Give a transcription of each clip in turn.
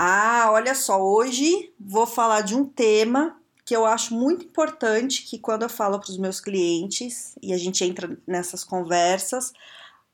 Ah, olha só, hoje vou falar de um tema que eu acho muito importante que quando eu falo para os meus clientes e a gente entra nessas conversas,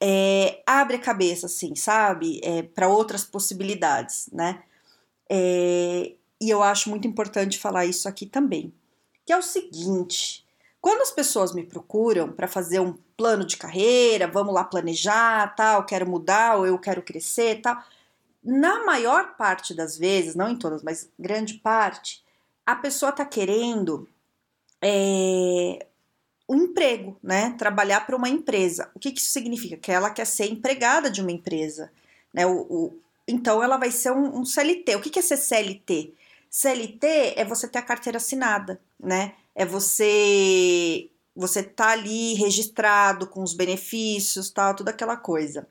é, abre a cabeça, assim, sabe? É, para outras possibilidades, né? É, e eu acho muito importante falar isso aqui também. Que é o seguinte: quando as pessoas me procuram para fazer um plano de carreira, vamos lá planejar, tal, quero mudar ou eu quero crescer, tal na maior parte das vezes, não em todas, mas grande parte, a pessoa está querendo é, um emprego, né? Trabalhar para uma empresa. O que, que, isso significa? Que ela quer ser empregada de uma empresa, né? O, o então ela vai ser um, um CLT. O que, que é ser CLT? CLT é você ter a carteira assinada, né? É você você tá ali registrado com os benefícios, tal, toda aquela coisa.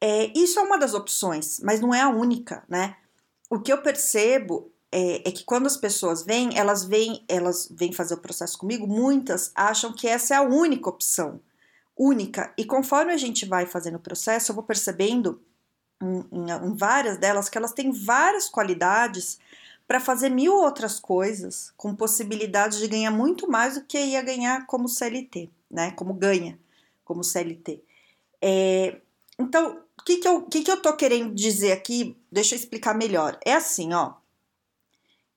É, isso é uma das opções, mas não é a única, né? O que eu percebo é, é, que quando as pessoas vêm, elas vêm, elas vêm fazer o processo comigo, muitas acham que essa é a única opção, única. E conforme a gente vai fazendo o processo, eu vou percebendo em, em, em várias delas que elas têm várias qualidades para fazer mil outras coisas, com possibilidade de ganhar muito mais do que ia ganhar como CLT, né? Como ganha como CLT. É, então, o que, que, eu, que, que eu tô querendo dizer aqui? Deixa eu explicar melhor. É assim, ó.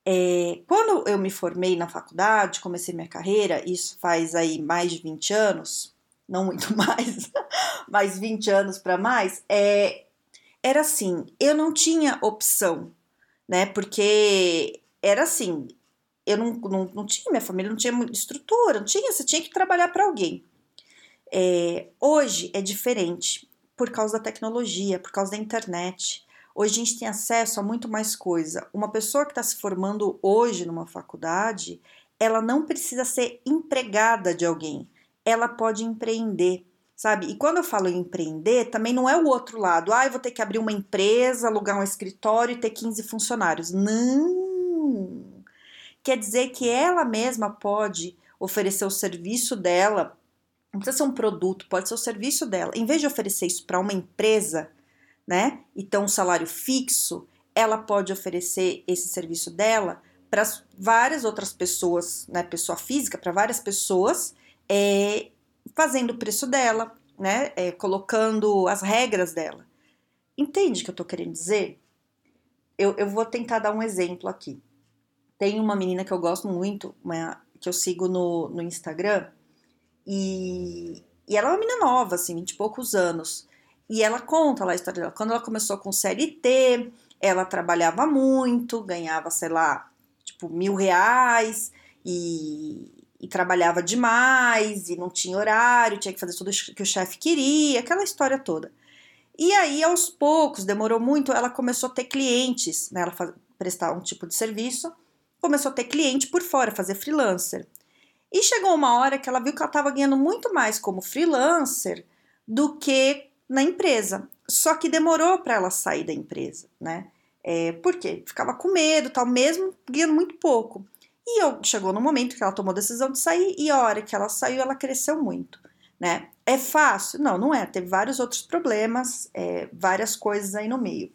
É, quando eu me formei na faculdade, comecei minha carreira, isso faz aí mais de 20 anos, não muito mais, mais 20 anos para mais, é, era assim, eu não tinha opção, né? Porque era assim, eu não, não, não tinha, minha família não tinha estrutura, não tinha, você tinha que trabalhar para alguém. É, hoje é diferente por causa da tecnologia, por causa da internet. Hoje a gente tem acesso a muito mais coisa. Uma pessoa que está se formando hoje numa faculdade, ela não precisa ser empregada de alguém, ela pode empreender, sabe? E quando eu falo em empreender, também não é o outro lado. Ah, eu vou ter que abrir uma empresa, alugar um escritório e ter 15 funcionários. Não! Quer dizer que ela mesma pode oferecer o serviço dela não precisa ser um produto, pode ser o serviço dela. Em vez de oferecer isso para uma empresa, né, e ter um salário fixo, ela pode oferecer esse serviço dela para várias outras pessoas, né, pessoa física, para várias pessoas, é, fazendo o preço dela, né, é, colocando as regras dela. Entende o que eu estou querendo dizer? Eu, eu vou tentar dar um exemplo aqui. Tem uma menina que eu gosto muito, uma, que eu sigo no, no Instagram, e, e ela é uma menina nova, assim, 20 e poucos anos. E ela conta lá a história dela. Quando ela começou com CLT, ela trabalhava muito, ganhava, sei lá, tipo, mil reais e, e trabalhava demais e não tinha horário, tinha que fazer tudo que o chefe queria, aquela história toda. E aí, aos poucos, demorou muito, ela começou a ter clientes, né? Ela faz, prestar um tipo de serviço, começou a ter cliente por fora, fazer freelancer. E chegou uma hora que ela viu que ela estava ganhando muito mais como freelancer do que na empresa. Só que demorou para ela sair da empresa, né? É, porque ficava com medo, tal, mesmo ganhando muito pouco. E eu, chegou no momento que ela tomou a decisão de sair e a hora que ela saiu, ela cresceu muito, né? É fácil? Não, não é. Teve vários outros problemas, é, várias coisas aí no meio.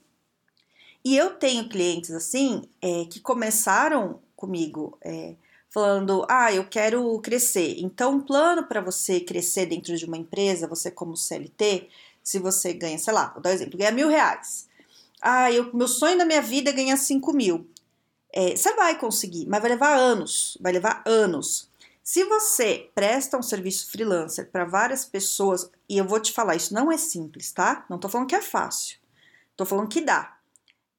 E eu tenho clientes assim é, que começaram comigo é, falando: ah, eu quero crescer. Então, um plano para você crescer dentro de uma empresa, você como CLT, se você ganha, sei lá, vou dar um exemplo, ganha mil reais. Ah, eu, meu sonho da minha vida é ganhar cinco mil. É, você vai conseguir, mas vai levar anos, vai levar anos. Se você presta um serviço freelancer para várias pessoas, e eu vou te falar, isso não é simples, tá? Não tô falando que é fácil. Tô falando que dá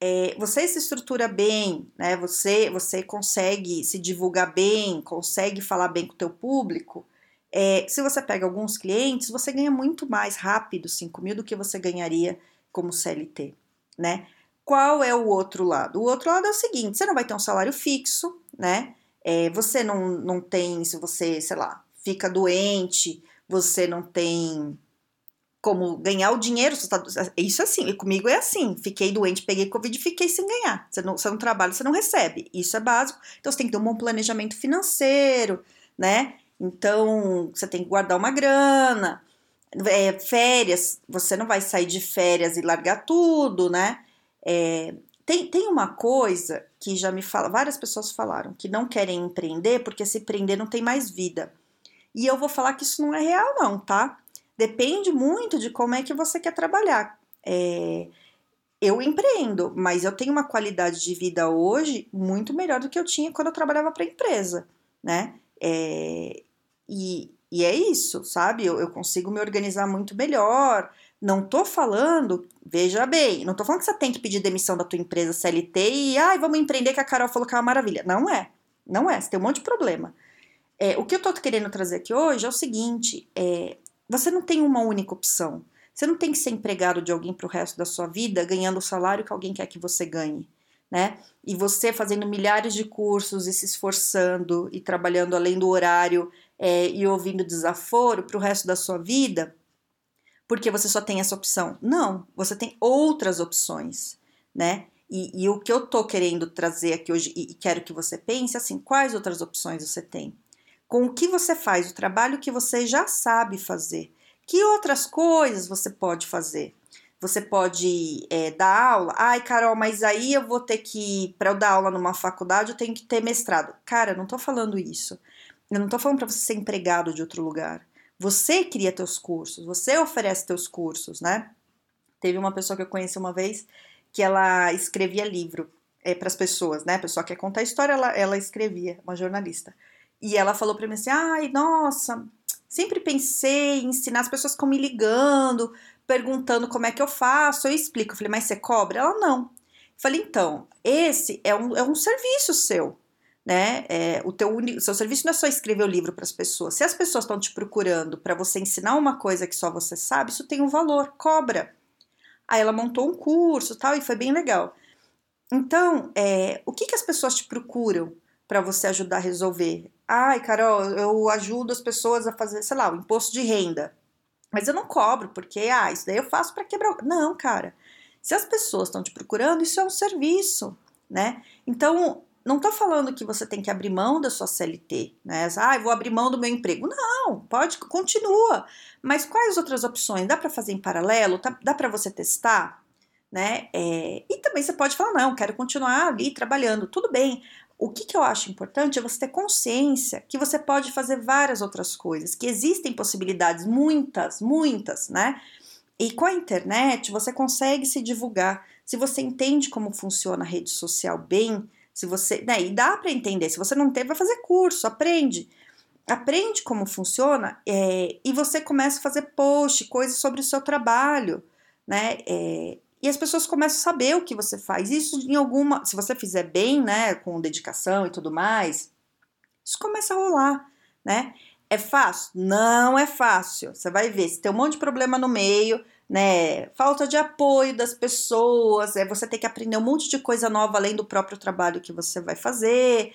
é, você se estrutura bem, né? Você, você consegue se divulgar bem, consegue falar bem com o teu público. É, se você pega alguns clientes, você ganha muito mais rápido 5 mil do que você ganharia como CLT, né? Qual é o outro lado? O outro lado é o seguinte: você não vai ter um salário fixo, né? É, você não, não tem, se você, sei lá, fica doente, você não tem como ganhar o dinheiro. Tá, isso é assim, comigo é assim. Fiquei doente, peguei Covid e fiquei sem ganhar. Você não, você não trabalha, você não recebe. Isso é básico. Então você tem que ter um bom planejamento financeiro, né? Então você tem que guardar uma grana. É, férias, você não vai sair de férias e largar tudo, né? É, tem, tem uma coisa que já me fala, várias pessoas falaram que não querem empreender porque se empreender não tem mais vida. E eu vou falar que isso não é real, não, tá? Depende muito de como é que você quer trabalhar. É, eu empreendo, mas eu tenho uma qualidade de vida hoje muito melhor do que eu tinha quando eu trabalhava para empresa, né? É, e, e é isso, sabe? Eu, eu consigo me organizar muito melhor. Não tô falando, veja bem, não tô falando que você tem que pedir demissão da tua empresa CLT e, ai, vamos empreender que a Carol falou que é uma maravilha. Não é, não é, você tem um monte de problema. É, o que eu tô querendo trazer aqui hoje é o seguinte, é, você não tem uma única opção. Você não tem que ser empregado de alguém para o resto da sua vida ganhando o salário que alguém quer que você ganhe, né? E você fazendo milhares de cursos e se esforçando e trabalhando além do horário é, e ouvindo desaforo para o resto da sua vida, porque você só tem essa opção. Não, você tem outras opções, né? E, e o que eu tô querendo trazer aqui hoje e, e quero que você pense assim, quais outras opções você tem? Com o que você faz, o trabalho que você já sabe fazer. Que outras coisas você pode fazer? Você pode é, dar aula. Ai, Carol, mas aí eu vou ter que, para eu dar aula numa faculdade, eu tenho que ter mestrado. Cara, não tô falando isso. Eu não tô falando para você ser empregado de outro lugar. Você cria teus cursos, você oferece teus cursos, né? Teve uma pessoa que eu conheci uma vez que ela escrevia livro é, para as pessoas, né? A pessoa quer contar história, ela, ela escrevia, uma jornalista. E ela falou para mim assim: ai, nossa, sempre pensei em ensinar, as pessoas ficam me ligando, perguntando como é que eu faço, eu explico. Eu falei, mas você cobra? Ela não. Eu falei, então, esse é um, é um serviço seu né? É, o teu o seu serviço não é só escrever o livro para as pessoas. Se as pessoas estão te procurando para você ensinar uma coisa que só você sabe, isso tem um valor, cobra. Aí ela montou um curso, tal, e foi bem legal. Então, é, o que, que as pessoas te procuram para você ajudar a resolver? Ai, Carol, eu ajudo as pessoas a fazer, sei lá, o imposto de renda. Mas eu não cobro, porque, ah, isso daí eu faço para quebrar. Não, cara. Se as pessoas estão te procurando, isso é um serviço, né? Então, não estou falando que você tem que abrir mão da sua CLT, né? Ah, vou abrir mão do meu emprego. Não, pode, continua. Mas quais outras opções? Dá para fazer em paralelo? Tá, dá para você testar? Né? É, e também você pode falar, não, quero continuar ali trabalhando. Tudo bem. O que, que eu acho importante é você ter consciência que você pode fazer várias outras coisas, que existem possibilidades, muitas, muitas, né? E com a internet você consegue se divulgar. Se você entende como funciona a rede social bem, se você, né, e dá para entender. Se você não tem, vai fazer curso, aprende. Aprende como funciona é, e você começa a fazer post, coisas sobre o seu trabalho, né? É, e as pessoas começam a saber o que você faz. Isso em alguma, se você fizer bem, né, com dedicação e tudo mais, isso começa a rolar, né? É fácil? Não é fácil. Você vai ver, se tem um monte de problema no meio, né? Falta de apoio das pessoas, é você ter que aprender um monte de coisa nova além do próprio trabalho que você vai fazer,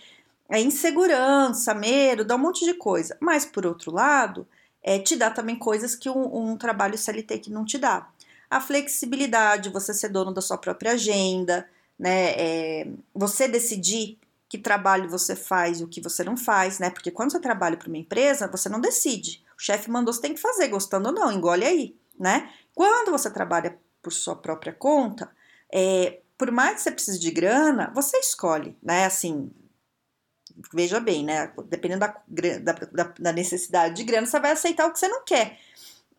é insegurança, medo, dá um monte de coisa. Mas por outro lado, é, te dá também coisas que um, um trabalho CLT que não te dá. A flexibilidade, você ser dono da sua própria agenda, né? É, você decidir que trabalho você faz e o que você não faz, né? Porque quando você trabalha para uma empresa, você não decide. O chefe mandou, você tem que fazer, gostando ou não, engole aí, né? Quando você trabalha por sua própria conta, é, por mais que você precise de grana, você escolhe, né? Assim, veja bem, né? Dependendo da, da, da, necessidade de grana, você vai aceitar o que você não quer.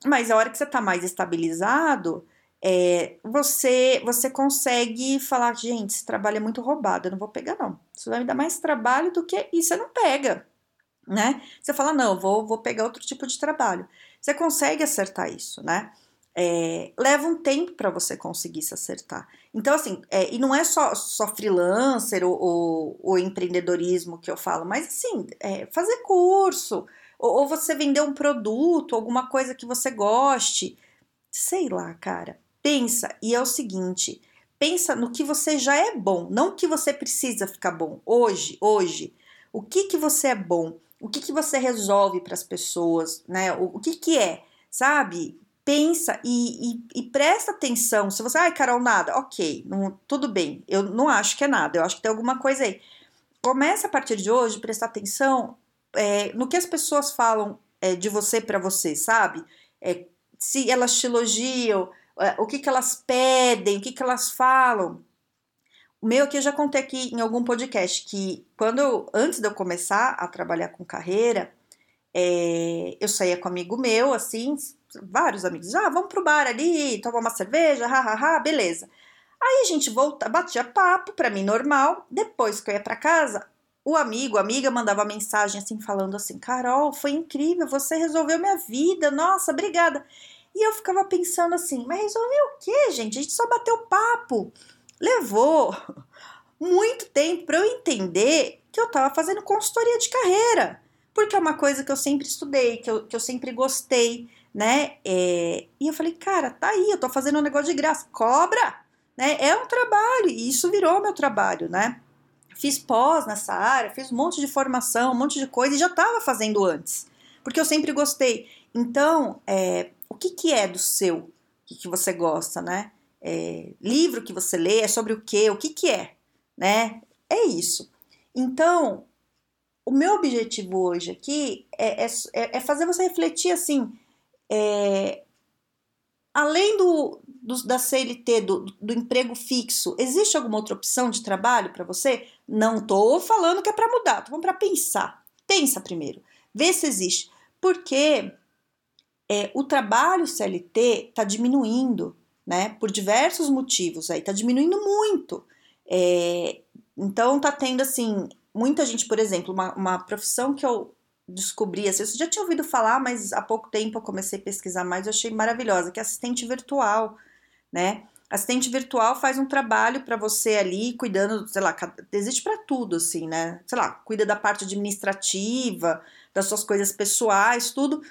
Mas a hora que você está mais estabilizado, é, você você consegue falar, gente, esse trabalho é muito roubado, eu não vou pegar, não. Isso vai me dar mais trabalho do que. E você não pega, né? Você fala, não, vou, vou pegar outro tipo de trabalho. Você consegue acertar isso, né? É, leva um tempo para você conseguir se acertar. Então, assim, é, e não é só, só freelancer ou, ou, empreendedorismo que eu falo, mas assim, é, fazer curso, ou, ou, você vender um produto, alguma coisa que você goste, sei lá, cara. Pensa, e é o seguinte: pensa no que você já é bom, não que você precisa ficar bom. Hoje, hoje, o que que você é bom? O que que você resolve para as pessoas, né? O, o, que que é, sabe? Pensa e, e, e, presta atenção. Se você, ai, Carol, nada, ok, não, tudo bem. Eu não acho que é nada, eu acho que tem alguma coisa aí. Começa a partir de hoje prestar atenção é, no que as pessoas falam é, de você para você, sabe? É, se elas te elogiam, é, o que, que elas pedem, o que, que elas falam. O meu aqui eu já contei aqui em algum podcast que quando eu, antes de eu começar a trabalhar com carreira, é, eu saía com um amigo meu, assim, vários amigos, ah, vamos pro bar ali, tomar uma cerveja, hahaha, beleza. Aí a gente volta, batia papo, para mim normal. Depois que eu ia para casa, o amigo, a amiga mandava mensagem assim, falando assim: Carol, foi incrível, você resolveu minha vida, nossa, obrigada. E eu ficava pensando assim, mas resolveu o quê, gente? A gente só bateu papo. Levou muito tempo para eu entender que eu estava fazendo consultoria de carreira, porque é uma coisa que eu sempre estudei, que eu, que eu sempre gostei, né? É, e eu falei, cara, tá aí, eu tô fazendo um negócio de graça, cobra, né? É um trabalho, e isso virou meu trabalho, né? Fiz pós nessa área, fiz um monte de formação, um monte de coisa, e já estava fazendo antes, porque eu sempre gostei. Então, é, o que, que é do seu, o que, que você gosta, né? É, livro que você lê é sobre o quê, o que, que é, né? É isso. Então, o meu objetivo hoje aqui é, é, é, fazer você refletir assim, é, além do, do, da CLT, do, do emprego fixo, existe alguma outra opção de trabalho para você? Não tô falando que é para mudar, tô falando para pensar. Pensa primeiro, vê se existe. Porque é, o trabalho CLT está diminuindo, né? Por diversos motivos aí, está diminuindo muito. É, então tá tendo assim, muita gente, por exemplo, uma, uma profissão que eu descobri, assim, eu já tinha ouvido falar, mas há pouco tempo eu comecei a pesquisar mais, eu achei maravilhosa, que é assistente virtual, né? Assistente virtual faz um trabalho para você ali, cuidando, sei lá, existe para tudo, assim, né? Sei lá, cuida da parte administrativa, das suas coisas pessoais, tudo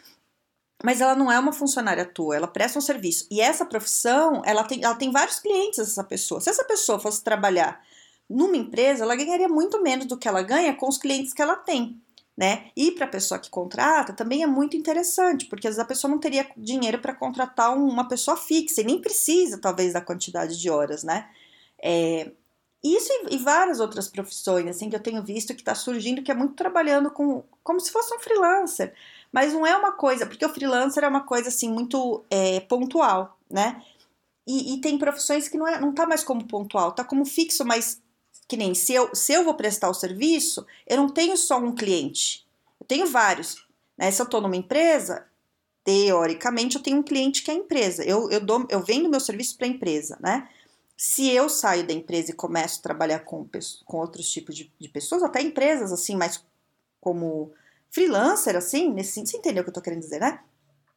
mas ela não é uma funcionária tua, ela presta um serviço. E essa profissão, ela tem, ela tem vários clientes, essa pessoa. Se essa pessoa fosse trabalhar numa empresa, ela ganharia muito menos do que ela ganha com os clientes que ela tem. Né? E para a pessoa que contrata também é muito interessante, porque às vezes a pessoa não teria dinheiro para contratar uma pessoa fixa e nem precisa, talvez, da quantidade de horas, né? É, isso e, e, várias outras profissões, assim, que eu tenho visto que está surgindo, que é muito trabalhando com como se fosse um freelancer. Mas não é uma coisa, porque o freelancer é uma coisa assim muito é, pontual, né? E, e, tem profissões que não, é, não tá mais como pontual, tá como fixo, mas que nem se eu, se eu vou prestar o serviço, eu não tenho só um cliente, eu tenho vários. Né? Se eu tô numa empresa, teoricamente eu tenho um cliente que é a empresa, eu, eu, dou, eu vendo meu serviço para a empresa, né? Se eu saio da empresa e começo a trabalhar com, com outros tipos de, de pessoas, até empresas assim, mais como freelancer, assim, nesse, você entendeu o que eu tô querendo dizer, né?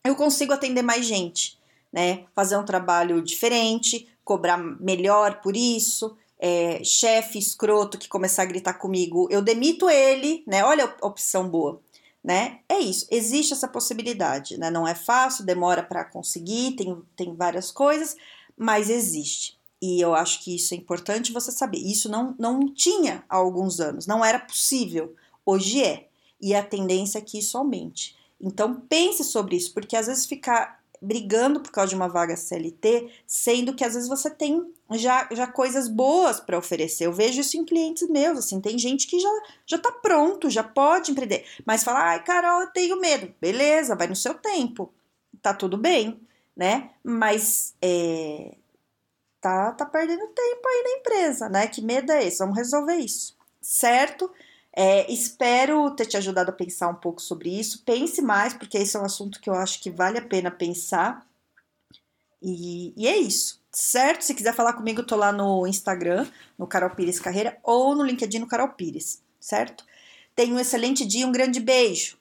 Eu consigo atender mais gente, né? Fazer um trabalho diferente, cobrar melhor por isso. É, chefe escroto que começar a gritar comigo, eu demito ele, né? Olha a opção boa, né? É isso, existe essa possibilidade, né? Não é fácil, demora para conseguir, tem, tem várias coisas, mas existe. E eu acho que isso é importante você saber. Isso não, não tinha há alguns anos, não era possível. Hoje é e a tendência é que isso aumente. Então pense sobre isso, porque às vezes ficar brigando por causa de uma vaga CLT, sendo que às vezes você tem já, já coisas boas para oferecer. Eu vejo isso em clientes meus, assim, tem gente que já, já tá pronto, já pode empreender, mas fala, ai, Carol, eu tenho medo. Beleza, vai no seu tempo, tá tudo bem, né? Mas é, tá, tá perdendo tempo aí na empresa, né? Que medo é esse? Vamos resolver isso, certo? É, espero ter te ajudado a pensar um pouco sobre isso. Pense mais, porque esse é um assunto que eu acho que vale a pena pensar. E, e é isso, certo? Se quiser falar comigo, eu tô lá no Instagram, no Carol Pires Carreira, ou no LinkedIn no Carol Pires, certo? Tenha um excelente dia, um grande beijo.